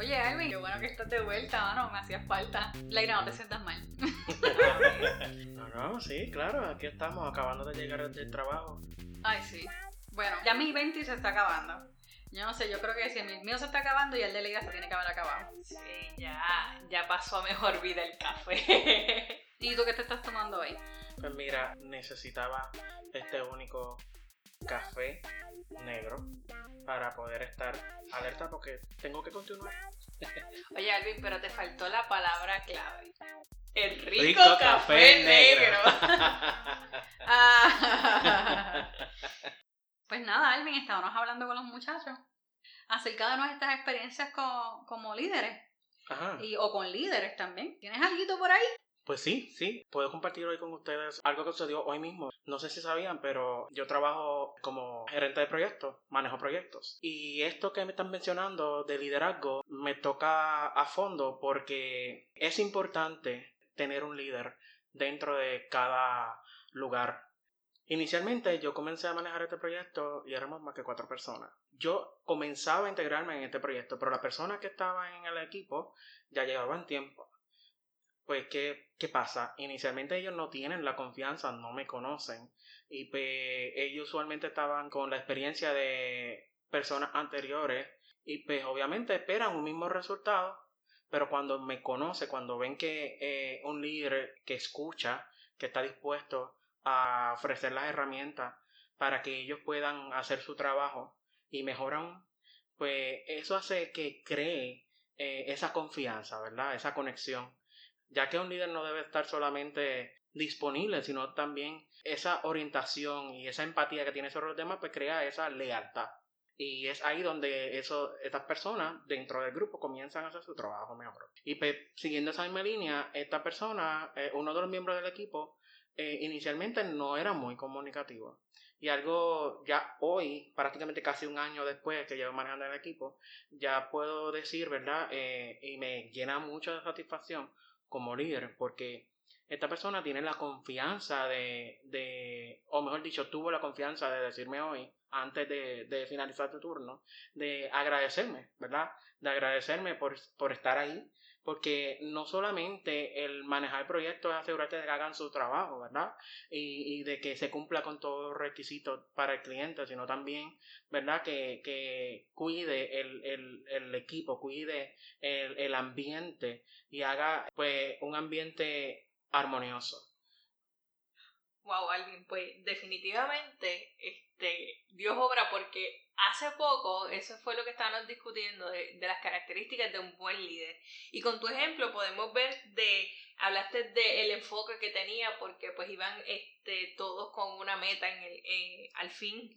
Oye, Alvin, qué bueno que estás de vuelta, mano. Me hacías falta. Leira, no te sientas mal. no, no, sí, claro. Aquí estamos acabando de llegar del trabajo. Ay, sí. Bueno, ya mi 20 se está acabando. Yo no sé, yo creo que si el mío se está acabando y el de Leira se tiene que haber acabado. Sí, ya, ya pasó a mejor vida el café. ¿Y tú qué te estás tomando hoy? Pues mira, necesitaba este único café negro para poder estar alerta porque tengo que continuar. Oye, Alvin, pero te faltó la palabra clave. El rico, café, negro. Ah. pues nada, Alvin, estábamos hablando con los muchachos acerca de nuestras experiencias como líderes. Ajá. Y, o con líderes también. ¿Tienes algo por ahí? Pues sí, sí, puedo compartir hoy con ustedes algo que sucedió hoy mismo. No sé si sabían, pero yo trabajo como gerente de proyectos, manejo proyectos. Y esto que me están mencionando de liderazgo me toca a fondo porque es importante tener un líder dentro de cada lugar. Inicialmente yo comencé a manejar este proyecto y éramos más que cuatro personas. Yo comenzaba a integrarme en este proyecto, pero las personas que estaban en el equipo ya llevaban tiempo pues, ¿qué, ¿qué pasa? Inicialmente ellos no tienen la confianza, no me conocen. Y pues ellos usualmente estaban con la experiencia de personas anteriores y pues obviamente esperan un mismo resultado, pero cuando me conoce, cuando ven que eh, un líder que escucha, que está dispuesto a ofrecer las herramientas para que ellos puedan hacer su trabajo y mejoran, pues eso hace que cree eh, esa confianza, ¿verdad? Esa conexión ya que un líder no debe estar solamente disponible, sino también esa orientación y esa empatía que tiene sobre los demás, pues crea esa lealtad. Y es ahí donde eso, estas personas dentro del grupo comienzan a hacer su trabajo mejor. Y pues, siguiendo esa misma línea, esta persona, eh, uno de los miembros del equipo, eh, inicialmente no era muy comunicativo. Y algo ya hoy, prácticamente casi un año después que llevo manejando el equipo, ya puedo decir, ¿verdad? Eh, y me llena mucho de satisfacción como líder, porque esta persona tiene la confianza de, de, o mejor dicho, tuvo la confianza de decirme hoy, antes de, de finalizar tu turno, de agradecerme, ¿verdad? De agradecerme por, por estar ahí, porque no solamente el manejar proyectos es asegurarte de que hagan su trabajo, ¿verdad? Y, y de que se cumpla con todos los requisitos para el cliente, sino también, ¿verdad? Que, que cuide el, el, el, equipo, cuide el, el ambiente y haga pues un ambiente armonioso. Wow, Alvin, pues definitivamente este, Dios obra porque hace poco, eso fue lo que estábamos discutiendo de, de, las características de un buen líder. Y con tu ejemplo podemos ver de, hablaste del enfoque que tenía porque pues iban este, todos con una meta en el, eh, al fin.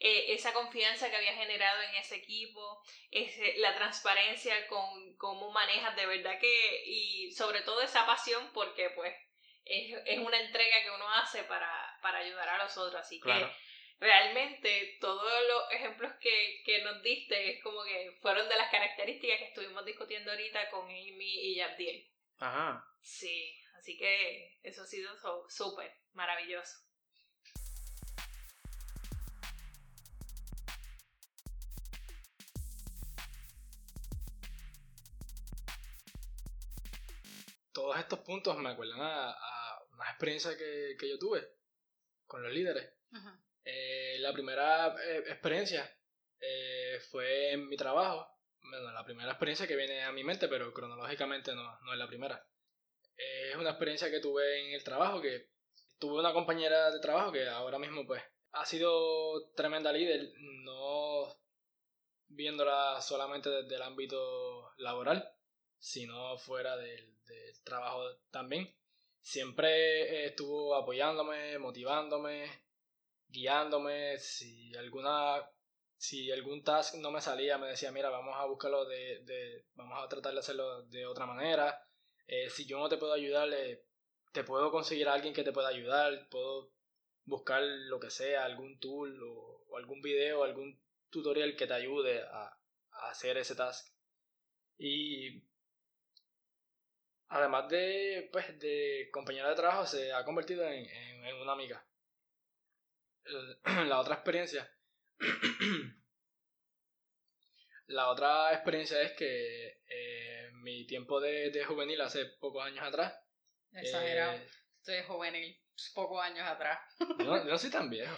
eh, esa confianza que había generado en ese equipo, ese, la transparencia con cómo manejas de verdad que, y sobre todo esa pasión porque pues es, es una entrega que uno hace para, para ayudar a los otros. Así Claro. que realmente todos los ejemplos que, que nos diste es como que fueron de las características que estuvimos discutiendo ahorita con Amy y Yabdiel. Ajá. Sí, así que eso ha sido so- súper maravilloso. Todos estos puntos me acuerdan a, a una experiencia que, que yo tuve con los líderes. Ujú. Eh, la primera eh, experiencia eh, fue en mi trabajo. Bueno, la primera experiencia que viene a mi mente, pero cronológicamente no, no es la primera. Eh, es una experiencia que tuve en el trabajo, que tuve una compañera de trabajo que ahora mismo pues ha sido tremenda líder, no viéndola solamente desde el ámbito laboral, sino fuera del, del trabajo también. Siempre estuvo apoyándome, motivándome, guiándome, si alguna si algún task no me salía me decía mira vamos a buscarlo de, de vamos a tratar de hacerlo de otra manera. Eh, si yo no te puedo ayudar eh, te puedo conseguir a alguien que te pueda ayudar puedo buscar lo que sea algún tool o, algún video algún tutorial que te ayude a, hacer ese task y además de pues de compañera de trabajo se ha convertido en, en, una amiga la otra experiencia La otra experiencia es que eh, mi tiempo de, de juvenil hace pocos años atrás. Exagerado. Eh, Estoy juvenil pocos años atrás. No, yo no soy tan viejo.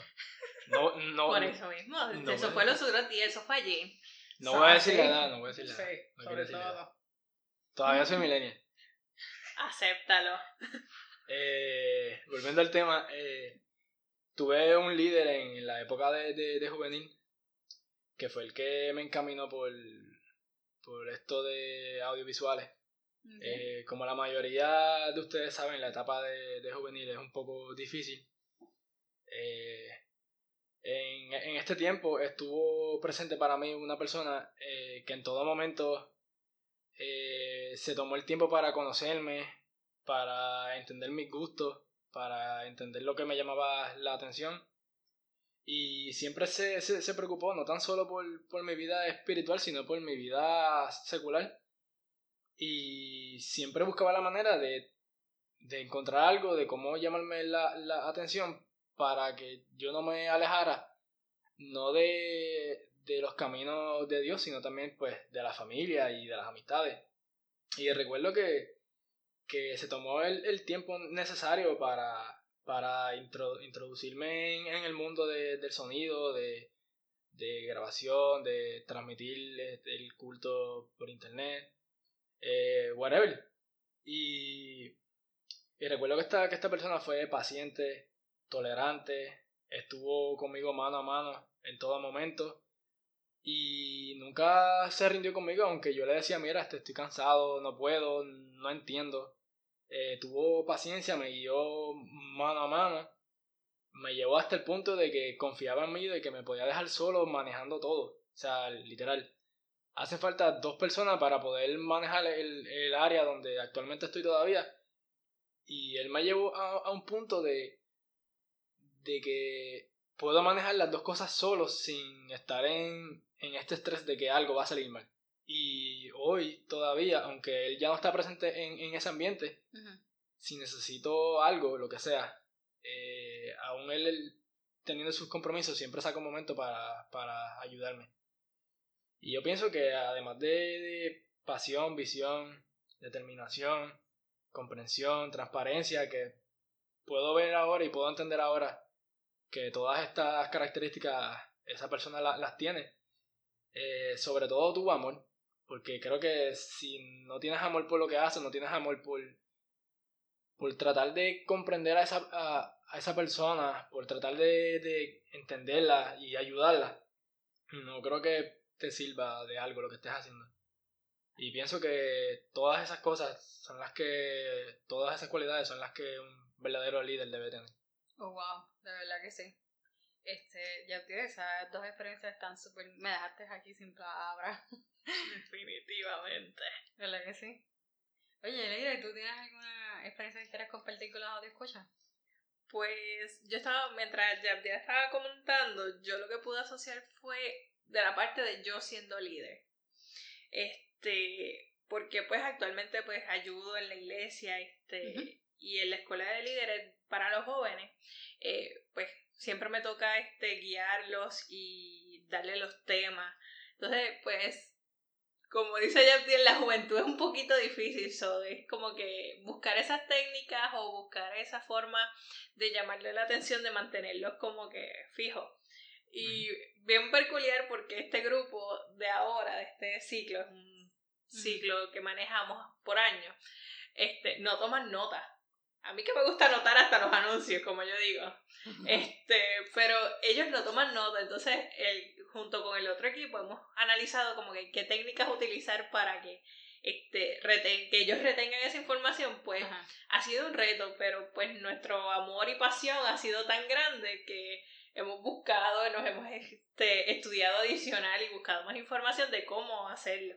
No, no, Por eso mismo. eso fue los otros días, eso fue allí. No voy a decir la edad, no voy a decir la edad. Sí, no sobre todo. Todavía soy millennial. Acéptalo. Eh, volviendo al tema, eh, tuve un líder en la época de, de, juvenil que fue el que me encaminó por, por esto de audiovisuales. Eh, como la mayoría de ustedes saben, la etapa de, de juvenil es un poco difícil. Eh, en, en, este tiempo estuvo presente para mí una persona eh, que en todo momento se tomó el tiempo para conocerme, para entender mis gustos, para entender lo que me llamaba la atención. Y siempre se, se, se preocupó no tan solo por, por mi vida espiritual, sino por mi vida secular y siempre buscaba la manera de, de encontrar algo, de cómo llamarme la, la, atención para que yo no me alejara, no de, de los caminos de Dios, sino también pues de la familia y de las amistades. Y recuerdo que, que se tomó el, el tiempo necesario para, para introducirme en, en, el mundo de, del sonido, de, de grabación, de transmitir este, el culto por internet eh, whatever. Y, y recuerdo que esta, que esta persona fue paciente, tolerante, estuvo conmigo mano a mano en todo momento y nunca se rindió conmigo, aunque yo le decía, mira, estoy cansado, no puedo, no entiendo. Eh, tuvo paciencia, me guió mano a mano, me llevó hasta el punto de que confiaba en mí, de que me podía dejar solo manejando todo. O sea, literal hace falta dos personas para poder manejar el, el área donde actualmente estoy todavía. Y él me llevó a, a, un punto de, de que puedo manejar las dos cosas solo sin estar en, en este estrés de que algo va a salir mal. Y hoy todavía, aunque él ya no está presente en, en ese ambiente, si necesito algo, lo que sea, eh, aún él, él, teniendo sus compromisos, siempre saca un momento para, para ayudarme. Y yo pienso que además de, pasión, visión, determinación, comprensión, transparencia, que puedo ver ahora y puedo entender ahora que todas estas características esa persona las tiene. Eh, sobre todo tu amor, porque creo que si no tienes amor por lo que haces, no tienes amor por, por tratar de comprender a esa, a, esa persona, por tratar de, de entenderla y ayudarla, no creo que te sirva de algo lo que estés haciendo. Y pienso que todas esas cosas son las que, todas esas cualidades son las que un verdadero líder debe tener. Oh, wow, de verdad que sí. Este, ya tienes esas dos experiencias están súper, me dejaste aquí sin palabras. Definitivamente. ¿Verdad que sí? Oye, Leira, ¿tú tienes alguna experiencia que quieras compartir con los audio escuchas? Pues yo estaba, mientras ya estaba comentando, yo lo que pude asociar fue de la parte de yo siendo líder. Este, porque pues actualmente pues ayudo en la iglesia, este, y en la escuela de líderes para los jóvenes, eh, pues siempre me toca este guiarlos y darle los temas. Entonces, pues, como dice en la juventud es un poquito difícil, so, es como que buscar esas técnicas o buscar esa forma de llamarle la atención, de mantenerlos como que fijos. Y bien peculiar porque este grupo de ahora, de este ciclo, es un ciclo que manejamos por año, este, no toman nota. A mí que me gusta anotar hasta los anuncios, como yo digo. Este, pero ellos no toman nota, entonces el, junto con el otro equipo hemos analizado como que qué técnicas utilizar para que este reten, que ellos retengan esa información, pues ha sido un reto, pero pues nuestro amor y pasión ha sido tan grande que hemos buscado, nos hemos este, estudiado adicional y buscado más información de cómo hacerlo.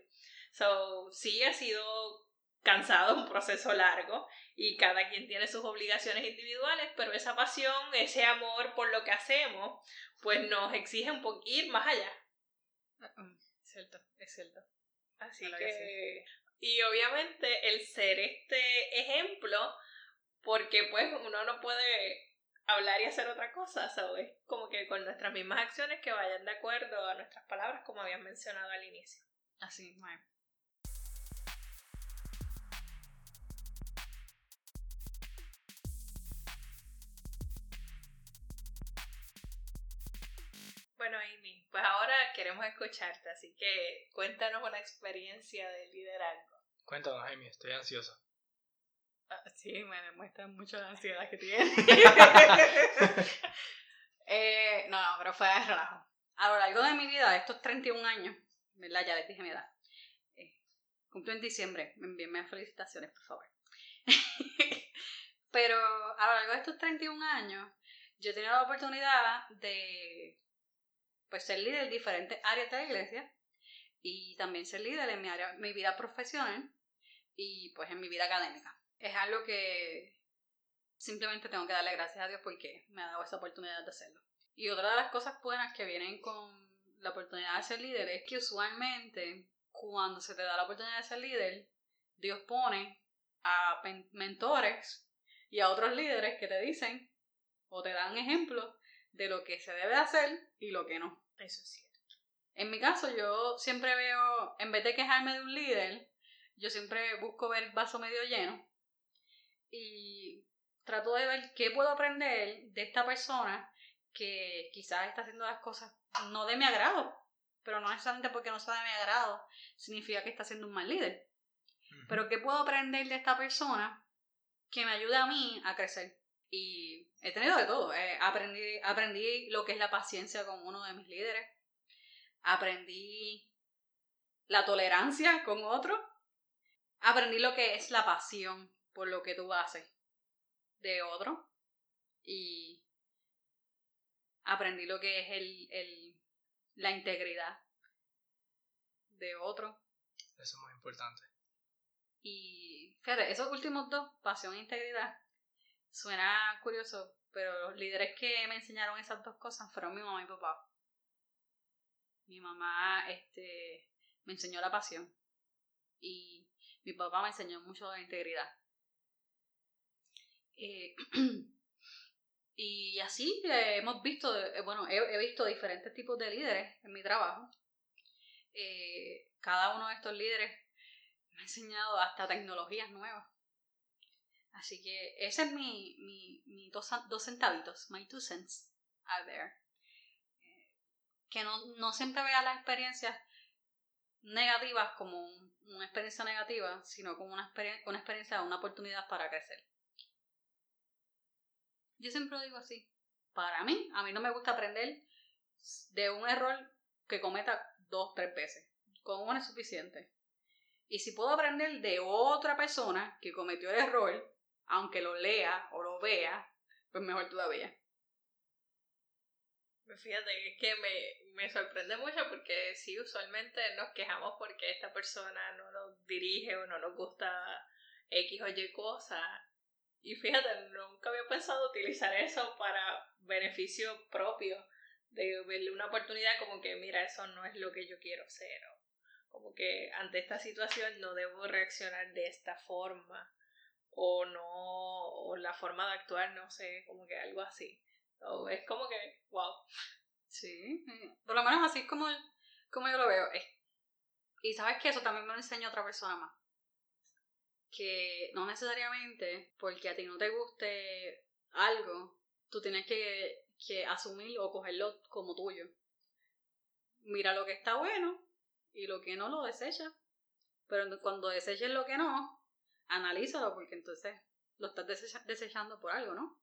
So, sí ha sido cansado, un proceso largo y cada quien tiene sus obligaciones individuales, pero esa pasión, ese amor por lo que hacemos, pues nos exige un poco ir más allá. Cierto, es cierto. Así que, y obviamente el ser este ejemplo, porque pues uno no puede hablar y hacer otra cosa, ¿sabes? Como que con nuestras mismas acciones que vayan de acuerdo a nuestras palabras, como habían mencionado al inicio. Así. Bueno, queremos escucharte, así que cuéntanos una experiencia de liderazgo. Cuéntanos, Amy, estoy ansiosa. Ah, sí, me demuestra mucho la ansiedad que tiene. eh, no, no, pero fue de relajo. A lo largo de mi vida, de estos 31 años, ¿verdad? Ya les dije mi edad. Eh, cumplo en diciembre. Me envíenme felicitaciones, por favor. pero a lo largo de estos 31 años, yo he tenido la oportunidad de pues, ser líder en diferentes áreas de la iglesia y también ser líder en mi, área, mi vida profesional y pues en mi vida académica es algo que simplemente tengo que darle gracias a Dios porque me ha dado esa oportunidad de hacerlo. Y otra de las cosas buenas que vienen con la oportunidad de ser líder es que usualmente cuando se te da la oportunidad de ser líder, Dios pone a mentores y a otros líderes que te dicen o te dan ejemplos de lo que se debe hacer y lo que no. Eso es cierto. En mi caso, yo siempre veo, en vez de quejarme de un líder, yo siempre busco ver el vaso medio lleno y trato de ver qué puedo aprender de esta persona que quizás está haciendo las cosas no de mi agrado, pero no necesariamente porque no sea de mi agrado, significa que está siendo un mal líder. Pero qué puedo aprender de esta persona que me ayude a mí a crecer. Y he tenido de todo. Eh, aprendí, aprendí lo que es la paciencia con uno de mis líderes. Aprendí la tolerancia con otro. Aprendí lo que es la pasión por lo que tú haces de otro y aprendí lo que es el, el, la integridad de otro. Eso es muy importante. Y fíjate, esos últimos dos, pasión e integridad, suena curioso, pero los líderes que me enseñaron esas dos cosas fueron mi mamá y mi papá. Mi mamá este, me enseñó la pasión y mi papá me enseñó mucho la integridad. Eh, y así eh, hemos visto, eh, bueno, he, visto diferentes tipos de líderes en mi trabajo. cada uno de estos líderes me ha enseñado hasta tecnologías nuevas. Así que ese es mi, mi, mi dos, dos, centavitos, my two cents out there. que no, no siempre vea las experiencias negativas como una experiencia negativa, sino como una, una experiencia, una oportunidad para crecer. Yo siempre lo digo así. Para mí, a mí no me gusta aprender de un error que cometa dos, tres veces. Con uno es suficiente. Y si puedo aprender de otra persona que cometió el error, aunque lo lea o lo vea, pues mejor todavía. Pues fíjate, es que me, me sorprende mucho porque sí, usualmente nos quejamos porque esta persona no nos dirige o no nos gusta X o Y cosa y fíjate, nunca había pensado utilizar eso para beneficio propio, de verle una oportunidad como que, mira, eso no es lo que yo quiero hacer, o como que ante esta situación no debo reaccionar de esta forma, o no, o la forma de actuar, no sé, como que algo así. es como que, wow. Sí, por lo menos así es como, como yo lo veo. Y sabes que eso también me lo enseña otra persona más que no necesariamente porque a ti no te guste algo, tú tienes que, que asumir o cogerlo como tuyo. Mira lo que está bueno y lo que no lo desecha. Pero cuando deseches lo que no, analízalo porque entonces lo estás desechando por algo, ¿no?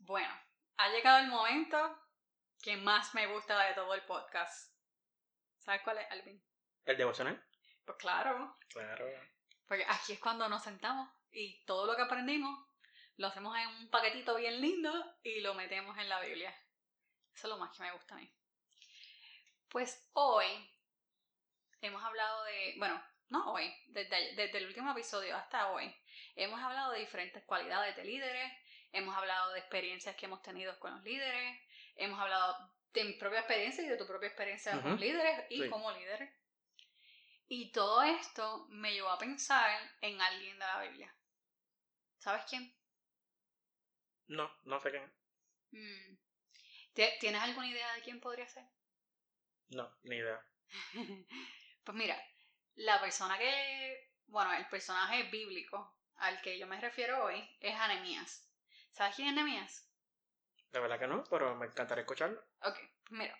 Bueno, ha llegado el momento que más me gusta de todo el podcast. ¿Sabes cuál es, Alvin? ¿El devocional? Pues claro. Claro. Porque aquí es cuando nos sentamos y todo lo que aprendimos lo hacemos en un paquetito bien lindo y lo metemos en la Biblia. Eso es lo más que me gusta a mí. Pues hoy hemos hablado de, bueno, no hoy, desde, desde el último episodio hasta hoy, hemos hablado de diferentes cualidades de líderes, hemos hablado de experiencias que hemos tenido con los líderes, hemos hablado de mi propia experiencia y de tu propia experiencia con líderes y como líderes. Y todo esto me llevó a pensar en alguien de la Biblia. ¿Sabes quién? No, no sé quién. Mm. ¿Tie- ¿Tienes alguna idea de quién podría ser? No, ni idea. pues mira, la persona que, bueno, el personaje bíblico al que yo me refiero hoy es Anemías. ¿Sabes quién es Anemías? De verdad que no, pero me encantaría escucharlo. Ok, pues mira.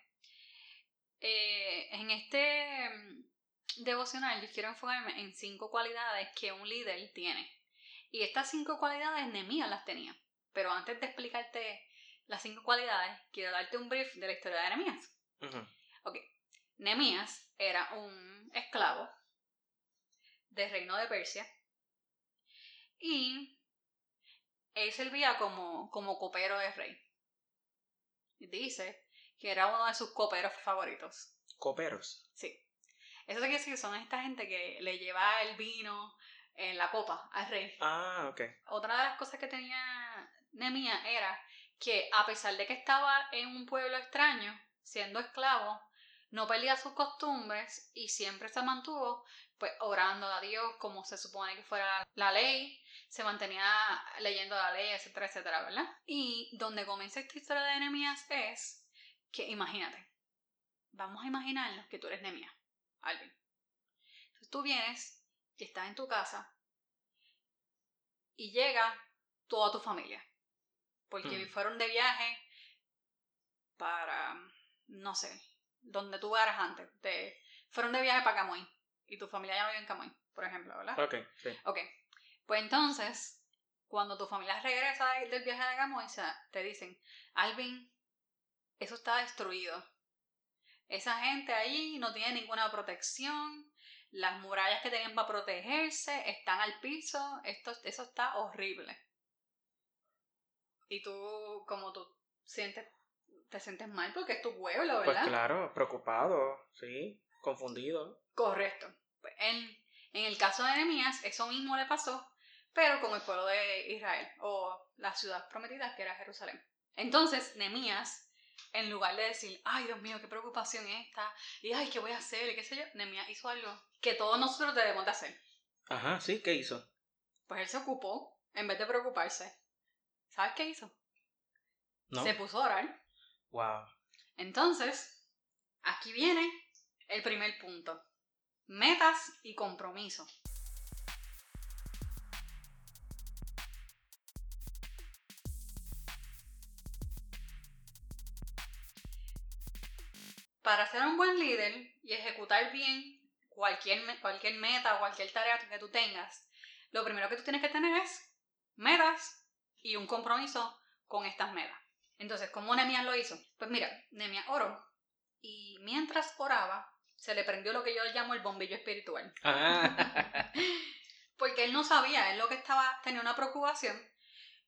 Eh, en este mm, devocional yo quiero enfocarme en cinco cualidades que un líder tiene. Y estas cinco cualidades Nehemías las tenía. Pero antes de explicarte las cinco cualidades, quiero darte un brief de la historia de Nehemías. Ujú. Nehemías era un esclavo del reino de Persia y él servía como, como copero de rey. Dice que era uno de sus coperos favoritos. Coperos. Sí. Eso quiere decir que son esta gente que le lleva el vino en la copa al rey. Ah, ok. Otra de las cosas que tenía Nehemías era que a pesar de que estaba en un pueblo extraño, siendo esclavo, no perdía sus costumbres y siempre se mantuvo pues orando a Dios como se supone que fuera la ley, se mantenía leyendo la ley, etcétera, etcétera, ¿verdad? Y donde comienza esta historia de Nehemías es que imagínate, vamos a imaginarnos que tú eres Nehemías, Alvin. Entonces tú vienes y estás en tu casa y llega toda tu familia. Porque Mm. fueron de viaje para, no sé, donde tú eras antes. Fueron de viaje para Camuy. Y tu familia ya no vive en Camuy, por ejemplo, ¿verdad? Ok, sí. Ok. Pues entonces, cuando tu familia regresa de- del viaje de Camuy, te dicen, Alvin, eso está destruido. Esa gente ahí no tiene ninguna protección. Las murallas que tenían para protegerse están al piso. Esto, eso está horrible. Y tú, como tú sientes, te sientes mal porque es tu pueblo, Pues ¿verdad? claro, preocupado, sí, confundido. Correcto. Pues en, en el caso de Nehemías, eso mismo le pasó, pero con el pueblo de Israel, o la ciudad prometida que era Jerusalén. Entonces, Nehemías, en lugar de decir, ay Dios mío, qué preocupación esta, y ay, ¿qué voy a hacer? y qué sé yo, Nehemías hizo algo que todos nosotros debemos de hacer. Ajá, sí, ¿qué hizo? Pues él se ocupó, en vez de preocuparse. ¿Sabes qué hizo? ¿No? Se puso a orar. Wow. Entonces, aquí viene el primer punto. Metas y compromiso. Para ser un buen líder y ejecutar bien cualquier, cualquier meta o cualquier tarea que tú tengas, lo primero que tú tienes que tener es metas y un compromiso con estas metas. Entonces, ¿cómo Nehemías lo hizo? Pues mira, Nehemías oró y mientras oraba, se le prendió lo que yo llamo el bombillo espiritual. Ah, Porque él no sabía, él lo que estaba, tenía una preocupación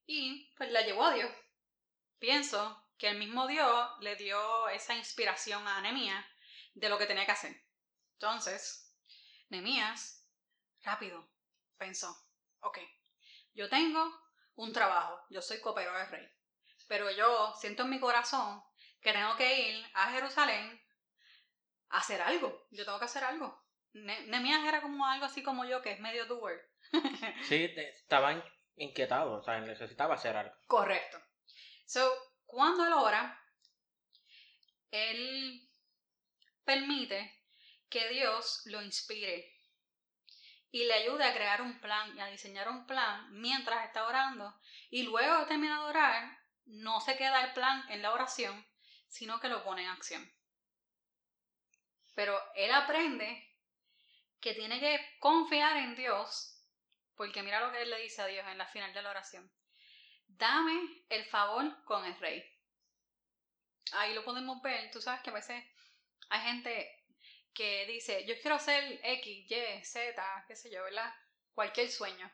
y pues la llevó a Dios. Pienso que el mismo Dios le dio esa inspiración a Nehemías de lo que tenía que hacer. Entonces, Nehemías, rápido, pensó, ok, yo tengo un trabajo, yo soy copero del rey, pero yo siento en mi corazón que tengo que ir a Jerusalén a hacer algo, yo tengo que hacer algo. Ne- Nehemías era como algo así como yo, que es medio doer. sí, estaba in- inquietado, o sea, necesitaba hacer algo. Correcto. So, cuando él ora, él permite que Dios lo inspire y le ayude a crear un plan y a diseñar un plan mientras está orando. Y luego de terminar de orar, no se queda el plan en la oración, sino que lo pone en acción. Pero él aprende que tiene que confiar en Dios, porque mira lo que él le dice a Dios en la final de la oración dame el favor con el rey. Ahí lo podemos ver. Tú sabes que a veces hay gente que dice, yo quiero hacer X, Y, Z, qué sé yo, ¿verdad? Cualquier sueño.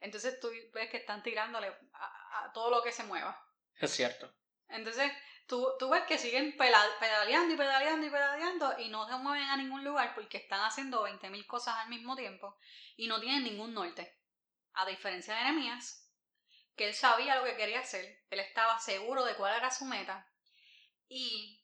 Entonces tú ves que están tirándole a, a todo lo que se mueva. Es cierto. Entonces tú, tú ves que siguen pedaleando y pedaleando y pedaleando y no se mueven a ningún lugar porque están haciendo 20.000 cosas al mismo tiempo y no tienen ningún norte. A diferencia de Nehemías, que él sabía lo que quería hacer, él estaba seguro de cuál era su meta y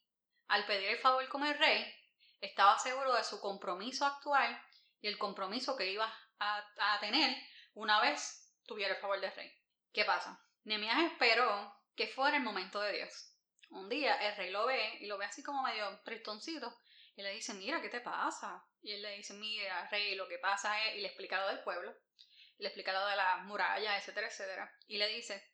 al pedir el favor con el rey, estaba seguro de su compromiso actual y el compromiso que iba a, tener una vez tuviera el favor del rey. ¿Qué pasa? Nehemías esperó que fuera el momento de Dios. Un día el rey lo ve y lo ve así como medio tristoncito y le dice, mira, ¿qué te pasa? Y él le dice, mira, rey, lo que pasa es, y le explica lo del pueblo, le explica lo de las murallas, etcétera, etcétera. Y le dice,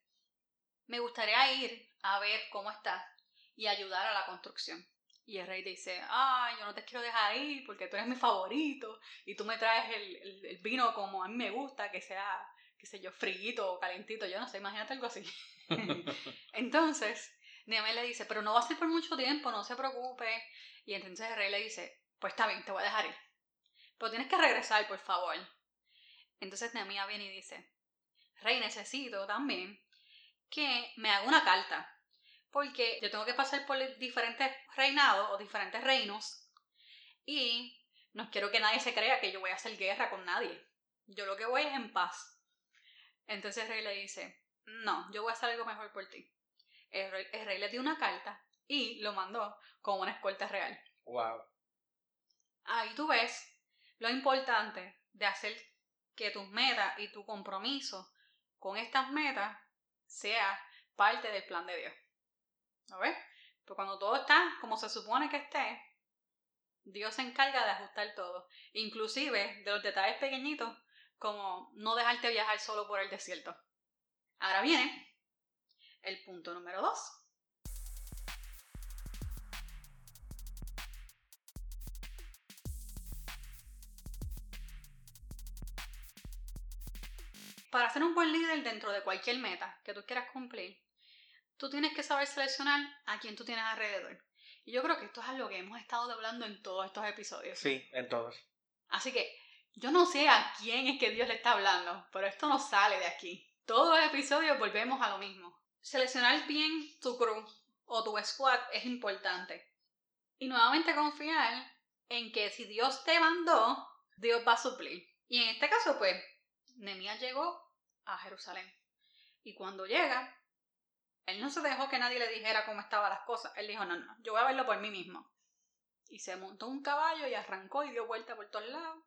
me gustaría ir a ver cómo está y ayudar a la construcción. Y el rey dice, ay, yo no te quiero dejar ir porque tú eres mi favorito y tú me traes el, el, vino como a mí me gusta, que sea, qué sé yo, friguito o calentito, yo no sé, imagínate algo así. entonces, Nehemiah le dice, pero no va a ser por mucho tiempo, no se preocupe. Y entonces el rey le dice, pues está bien, te voy a dejar ir. Pero tienes que regresar, por favor. Entonces Nehemiah viene y dice, rey, necesito también que me haga una carta porque yo tengo que pasar por diferentes reinados o diferentes reinos y no quiero que nadie se crea que yo voy a hacer guerra con nadie. Yo lo que voy es en paz. Entonces el rey le dice, no, yo voy a hacer algo mejor por ti. El rey, le dio una carta y lo mandó con una escolta real. Wow. Ahí tú ves lo importante de hacer que tus metas y tu compromiso con estas metas sea parte del plan de Dios. ¿No ves? Pero cuando todo está como se supone que esté, Dios se encarga de ajustar todo, inclusive de los detalles pequeñitos, como no dejarte viajar solo por el desierto. Ahora viene el punto número dos. Para ser un buen líder dentro de cualquier meta que tú quieras cumplir, tú tienes que saber seleccionar a quién tú tienes alrededor. Y yo creo que esto es algo que hemos estado hablando en todos estos episodios. Sí, en todos. Así que yo no sé a quién es que Dios le está hablando, pero esto no sale de aquí. Todos los episodios volvemos a lo mismo. Seleccionar bien tu crew o tu squad es importante. Y nuevamente confiar en que si Dios te mandó, Dios va a suplir. Y en este caso, pues, Nemías llegó a Jerusalén. Y cuando llega, él no se dejó que nadie le dijera cómo estaban las cosas. Él dijo, no, no, yo voy a verlo por mí mismo. Y se montó un caballo y arrancó y dio vuelta por todos lados.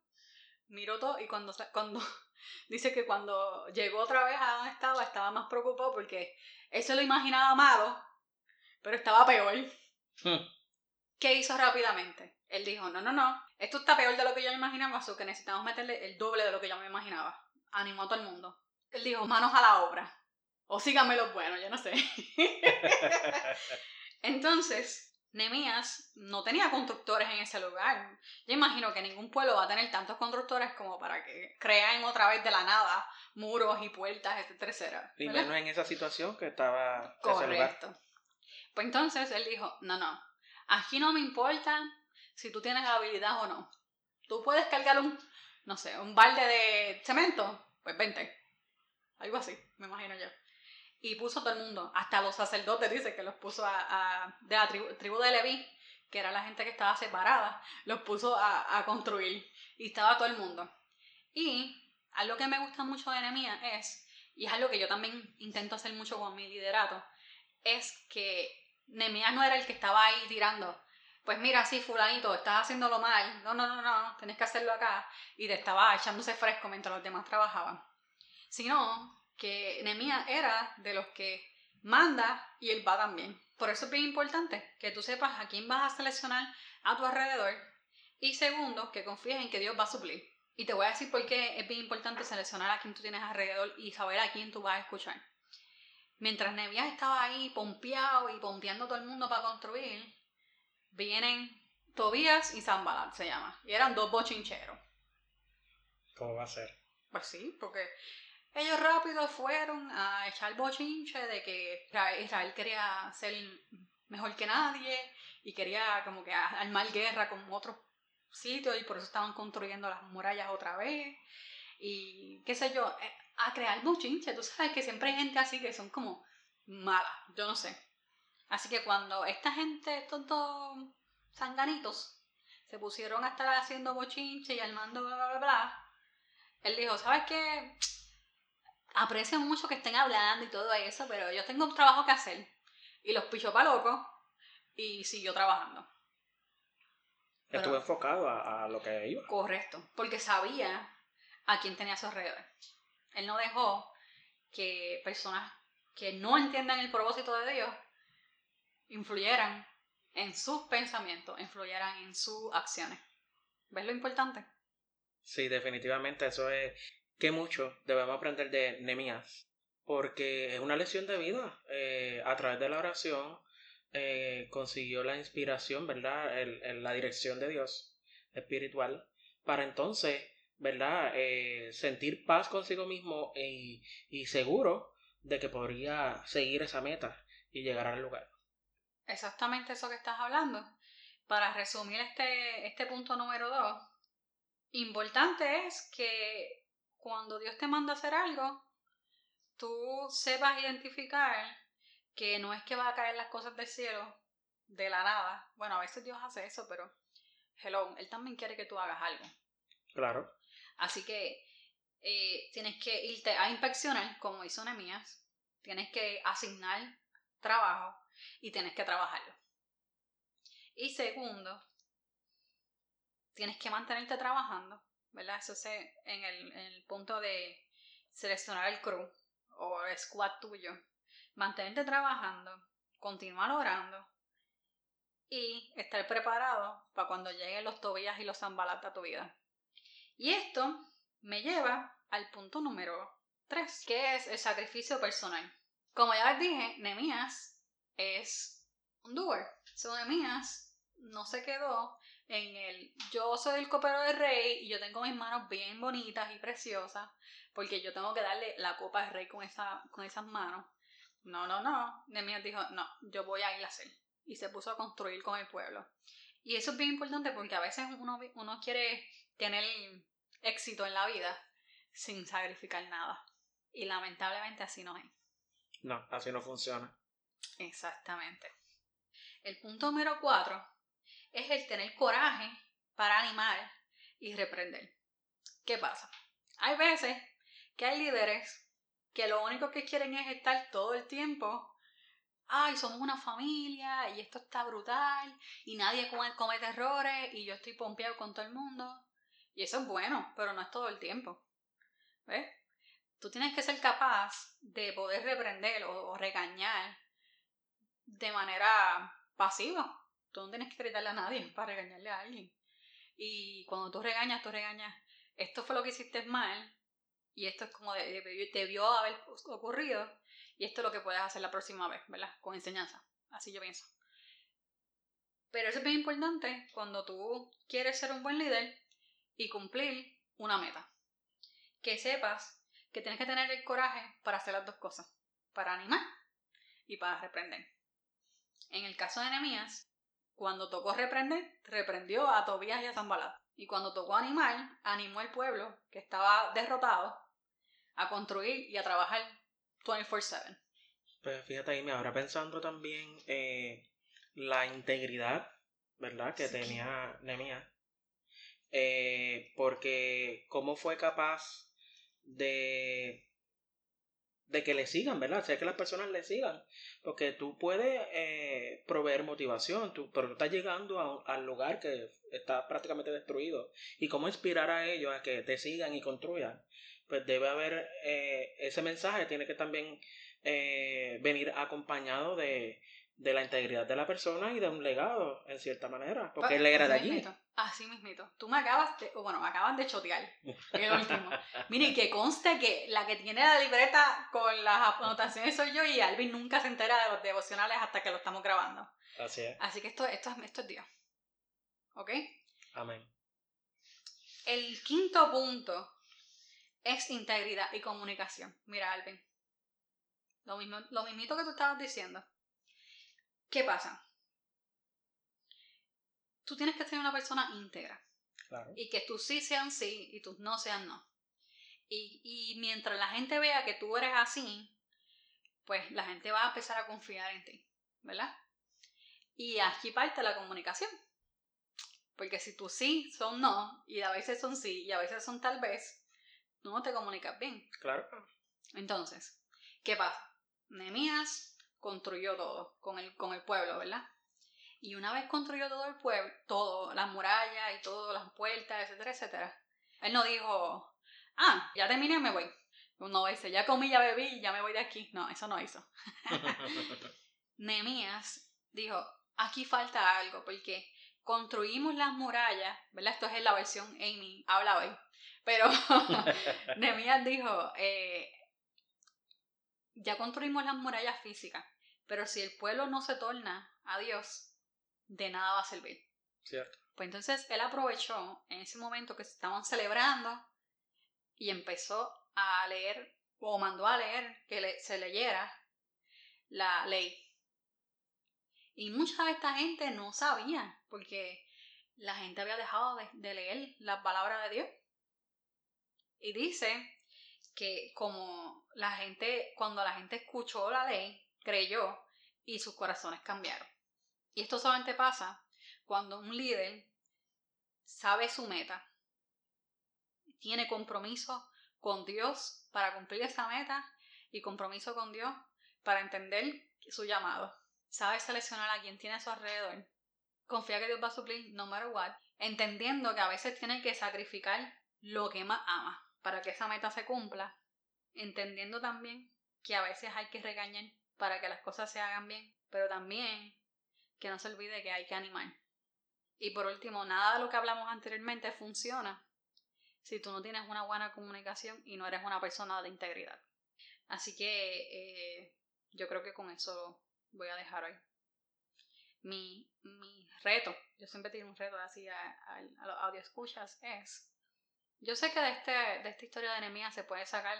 Miró todo y cuando, cuando dice que cuando llegó otra vez a donde estaba, estaba más preocupado porque él se lo imaginaba malo, pero estaba peor. Hmm. ¿Qué hizo rápidamente? Él dijo, no, no, no, esto está peor de lo que yo me imaginaba, así que necesitamos meterle el doble de lo que yo me imaginaba. Animó a todo el mundo. Él dijo, manos a la obra. O síganme los buenos, yo no sé. Entonces, Nemías no tenía constructores en ese lugar. Yo imagino que ningún pueblo va a tener tantos constructores como para que creen otra vez de la nada muros y puertas, etcétera. Y menos en esa situación que estaba. Correcto. Pues entonces él dijo: No, no, aquí no me importa si tú tienes habilidad o no. Tú puedes cargar un, no sé, un balde de cemento, pues vente. Algo así, me imagino yo y puso a todo el mundo, hasta los sacerdotes, dice que los puso a, de la tribu, de Leví, que era la gente que estaba separada, los puso a, construir y estaba todo el mundo. Y algo que me gusta mucho de Nehemías es, y es algo que yo también intento hacer mucho con mi liderato, es que Nehemías no era el que estaba ahí tirando, pues mira, sí, fulanito, estás haciéndolo mal, no, no, no, no, tenés que hacerlo acá, y te estaba echándose fresco mientras los demás trabajaban. Sino que Nehemías era de los que manda y él va también. Por eso es bien importante que tú sepas a quién vas a seleccionar a tu alrededor y segundo, que confíes en que Dios va a suplir. Y te voy a decir por qué es bien importante seleccionar a quién tú tienes alrededor y saber a quién tú vas a escuchar. Mientras Nehemías estaba ahí pompeado y pompeando todo el mundo para construir, vienen Tobías y Zambalat se llama. Y eran dos bochincheros. ¿Cómo va a ser? Pues sí, porque ellos rápido fueron a echar bochinche de que Israel quería ser mejor que nadie y quería como que armar guerra con otros sitios y por eso estaban construyendo las murallas otra vez y qué sé yo, eh, a crear bochinche. Tú sabes que siempre hay gente así que son como malas, yo no sé. Así que cuando esta gente, estos dos sanganitos, se pusieron a estar haciendo bochinche y armando bla bla bla, él dijo, ¿sabes qué? Aprecio mucho que estén hablando y todo eso, pero yo tengo un trabajo que hacer. Y los pichó para loco y siguió trabajando. Estuvo enfocado a, lo que iba. Correcto, porque sabía a quién tenía a su alrededor. Él no dejó que personas que no entiendan el propósito de Dios influyeran en sus pensamientos, influyeran en sus acciones. ¿Ves lo importante? Sí, definitivamente eso es que mucho debemos aprender de Nemías, porque es una lección de vida. Eh, a través de la oración eh, consiguió la inspiración, ¿verdad? La dirección de Dios espiritual, para entonces, ¿verdad? Eh, sentir paz consigo mismo y, y seguro de que podría seguir esa meta y llegar al lugar. Exactamente eso que estás hablando. Para resumir este, este punto número dos, importante es que cuando Dios te manda a hacer algo, tú sepas identificar que no es que va a caer las cosas del cielo de la nada. Bueno, a veces Dios hace eso, pero hello, Él también quiere que tú hagas algo. Claro. Así que eh, tienes que irte a inspeccionar, como hizo Nehemías, tienes que asignar trabajo y tienes que trabajarlo. Y segundo, tienes que mantenerte trabajando, ¿verdad? Eso es en el, en el punto de seleccionar el crew o el squad tuyo. Mantenerte trabajando, continuar orando y estar preparado para cuando lleguen los tobillas y los zambalatas a tu vida. Y esto me lleva al punto número 3, que es el sacrificio personal. Como ya les dije, Nemías es un doer. So, Nemías no se quedó en el yo soy el copero del rey y yo tengo mis manos bien bonitas y preciosas porque yo tengo que darle la copa al rey con, esa, con esas manos. No, no, no. Nemías dijo, no, yo voy a ir a hacer. Y se puso a construir con el pueblo. Y eso es bien importante porque a veces uno, uno quiere tener éxito en la vida sin sacrificar nada. Y lamentablemente así no es. No, así no funciona. Exactamente. El punto número cuatro es el tener coraje para animar y reprender. ¿Qué pasa? Hay veces que hay líderes que lo único que quieren es estar todo el tiempo, ay, somos una familia y esto está brutal y nadie comete errores y yo estoy pompeado con todo el mundo. Y eso es bueno, pero no es todo el tiempo. ¿Ves? Tú tienes que ser capaz de poder reprender o, regañar de manera pasiva. Tú no tienes que gritarle a nadie para regañarle a alguien. Y cuando tú regañas, tú regañas, esto fue lo que hiciste mal y esto es como debió haber ocurrido y esto es lo que puedes hacer la próxima vez, ¿verdad? Con enseñanza. Así yo pienso. Pero eso es bien importante cuando tú quieres ser un buen líder y cumplir una meta. Que sepas que tienes que tener el coraje para hacer las dos cosas, para animar y para reprender. En el caso de Nehemías, cuando tocó reprender, reprendió a Tobías y a Zambalat. Y cuando tocó animar, animó al pueblo que estaba derrotado a construir y a trabajar 24/7. Pues fíjate ahí, me habrá pensando también eh, la integridad, ¿verdad? Que tenía Nehemías. Eh, porque cómo fue capaz de, de que le sigan, ¿verdad? O sea, que las personas le sigan. Porque tú puedes eh, proveer motivación, tú, pero tú estás llegando al lugar que está prácticamente destruido. Y cómo inspirar a ellos a que te sigan y construyan. Pues debe haber eh, ese mensaje, tiene que también eh, venir acompañado de, de la integridad de la persona y de un legado, en cierta manera, porque él era de allí. Así mismito. Tú me acabas de, bueno, me acaban de chotear, el último. Mire, que conste que la que tiene la libreta con las anotaciones soy yo y Alvin nunca se entera de los devocionales hasta que lo estamos grabando. Así es. Así que esto, esto, esto es Dios. ¿Ok? Amén. El quinto punto es integridad y comunicación. Mira, Alvin. Lo mismo, lo mismito que tú estabas diciendo. ¿Qué pasa? Tú tienes que ser una persona íntegra. Claro. Y que tus sí sean sí y tus no sean no. Y, y mientras la gente vea que tú eres así, pues la gente va a empezar a confiar en ti, ¿verdad? Y aquí parte la comunicación. Porque si tus sí son no, y a veces son sí, y a veces son tal vez, no te comunicas bien. Claro. Entonces, ¿qué pasa? Nemías construyó todo con el, con el pueblo, ¿verdad? Y una vez construyó todo el pueblo, todo, las murallas y todas las puertas, etcétera, etcétera, él no dijo, ah, ya terminé, me voy. Uno dice, ya comí, ya bebí, ya me voy de aquí. No, eso no hizo. Nehemías dijo, aquí falta algo, porque construimos las murallas, ¿verdad? Esto es en la versión Amy habla hoy. Pero Nehemías dijo, eh, ya construimos las murallas físicas, pero si el pueblo no se torna a Dios, de nada va a servir. Cierto. Pues entonces él aprovechó en ese momento que se estaban celebrando y empezó a leer, o mandó a leer que se leyera la ley. Y mucha de esta gente no sabía, porque la gente había dejado de, de leer la palabra de Dios. Y dice que como la gente, cuando la gente escuchó la ley, creyó y sus corazones cambiaron. Y esto solamente pasa cuando un líder sabe su meta, tiene compromiso con Dios para cumplir esa meta y compromiso con Dios para entender su llamado. Sabe seleccionar a quien tiene a su alrededor. Confía que Dios va a suplir no matter what. Entendiendo que a veces tiene que sacrificar lo que más ama para que esa meta se cumpla. Entendiendo también que a veces hay que regañar para que las cosas se hagan bien. Pero también que no se olvide que hay que animar. Y por último, nada de lo que hablamos anteriormente funciona si tú no tienes una buena comunicación y no eres una persona de integridad. Así que eh, yo creo que con eso voy a dejar hoy. Mi, mi reto, yo siempre tengo un reto así a, a, los audio escuchas, es, yo sé que de, este, de esta historia de enemía se puede sacar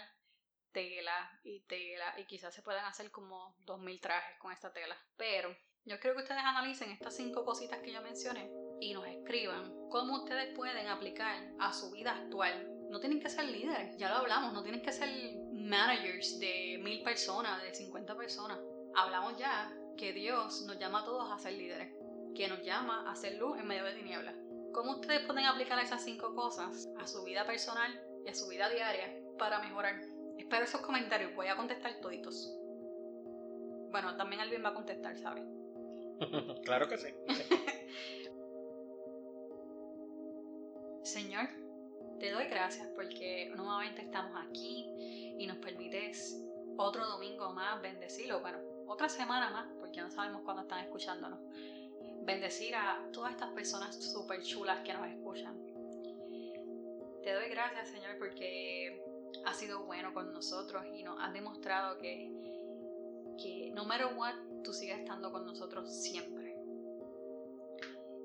tela y tela y quizás se puedan hacer como dos mil trajes con esta tela, pero yo creo que ustedes analicen estas cinco cositas que yo mencioné y nos escriban cómo ustedes pueden aplicar a su vida actual. No tienen que ser líderes, ya lo hablamos, no tienen que ser managers de mil personas, de 50 personas. Hablamos ya que Dios nos llama a todos a ser líderes, que nos llama a ser luz en medio de tinieblas. ¿Cómo ustedes pueden aplicar esas cinco cosas a su vida personal y a su vida diaria para mejorar? Espero esos comentarios, voy a contestar toditos. Bueno, también alguien va a contestar, ¿sabes? claro que sí. Señor, te doy gracias porque nuevamente estamos aquí y nos permites otro domingo más bendecirlo, bueno, otra semana más, porque no sabemos cuándo están escuchándonos. Bendecir a todas estas personas súper chulas que nos escuchan. Te doy gracias, Señor, porque has sido bueno con nosotros y nos has demostrado que, que no matter what, tú sigues estando con nosotros siempre.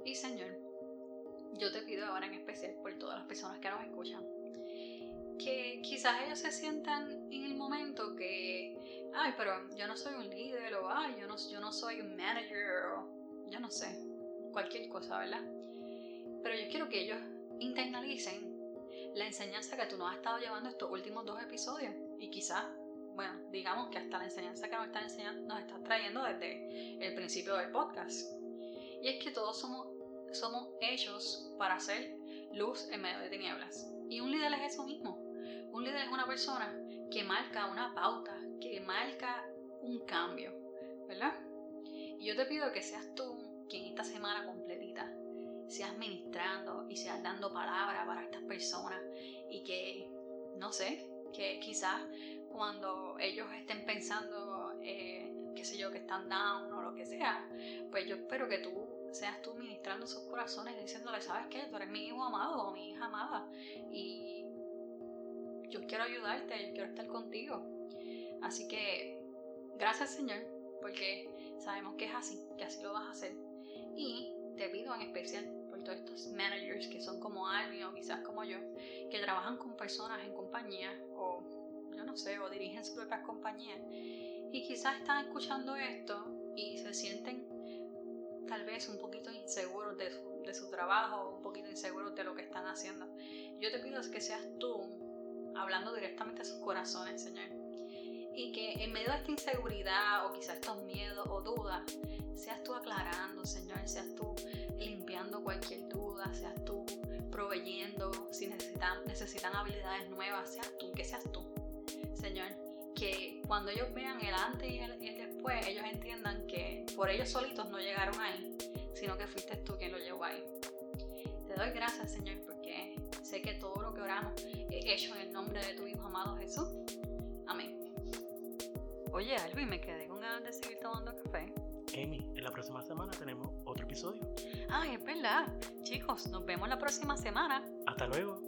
Y Señor, yo te pido ahora en especial por todas las personas que nos escuchan, que quizás ellos se sientan en el momento que, ay, pero yo no soy un líder o ay, yo no, yo no soy un manager o yo no sé, cualquier cosa, ¿verdad? Pero yo quiero que ellos internalicen la enseñanza que tú nos has estado llevando estos últimos dos episodios y quizás bueno, digamos que hasta la enseñanza que nos está enseñando, nos está trayendo desde el principio del podcast. Y es que todos somos, somos hechos para hacer luz en medio de tinieblas. Y un líder es eso mismo. Un líder es una persona que marca una pauta, que marca un cambio, ¿verdad? Y yo te pido que seas tú quien esta semana completita seas ministrando y seas dando palabra para estas personas y que, no sé, que quizás cuando ellos estén pensando, eh, qué sé yo, que están down o lo que sea, pues yo espero que tú seas tú ministrando sus corazones, diciéndole, ¿sabes qué? Tú eres mi hijo amado o mi hija amada y yo quiero ayudarte, yo quiero estar contigo. Así que, gracias Señor, porque sabemos que es así, que así lo vas a hacer. Y te pido en especial por todos estos managers que son como Alvin o quizás como yo, que trabajan con personas en compañía o no sé, o dirigen sus propias compañías y quizás están escuchando esto y se sienten tal vez un poquito inseguros de su, de su trabajo, un poquito inseguros de lo que están haciendo. Yo te pido que seas tú hablando directamente a sus corazones, Señor. Y que en medio de esta inseguridad o quizás estos miedos o dudas, seas tú aclarando, Señor, seas tú limpiando cualquier duda, seas tú proveyendo si necesitan, necesitan habilidades nuevas, seas tú, que seas tú. Señor, que cuando ellos vean el antes y el, después, ellos entiendan que por ellos solitos no llegaron ahí, sino que fuiste tú quien lo llevó ahí. Te doy gracias, Señor, porque sé sé que todo lo que oramos es hecho en el nombre de tu Hijo amado Jesús. Amén. Oye, Alvin, me quedé con ganas de seguir tomando café. Amy, en la próxima semana tenemos otro episodio. Ay, es verdad. Chicos, nos vemos la próxima semana. Hasta luego.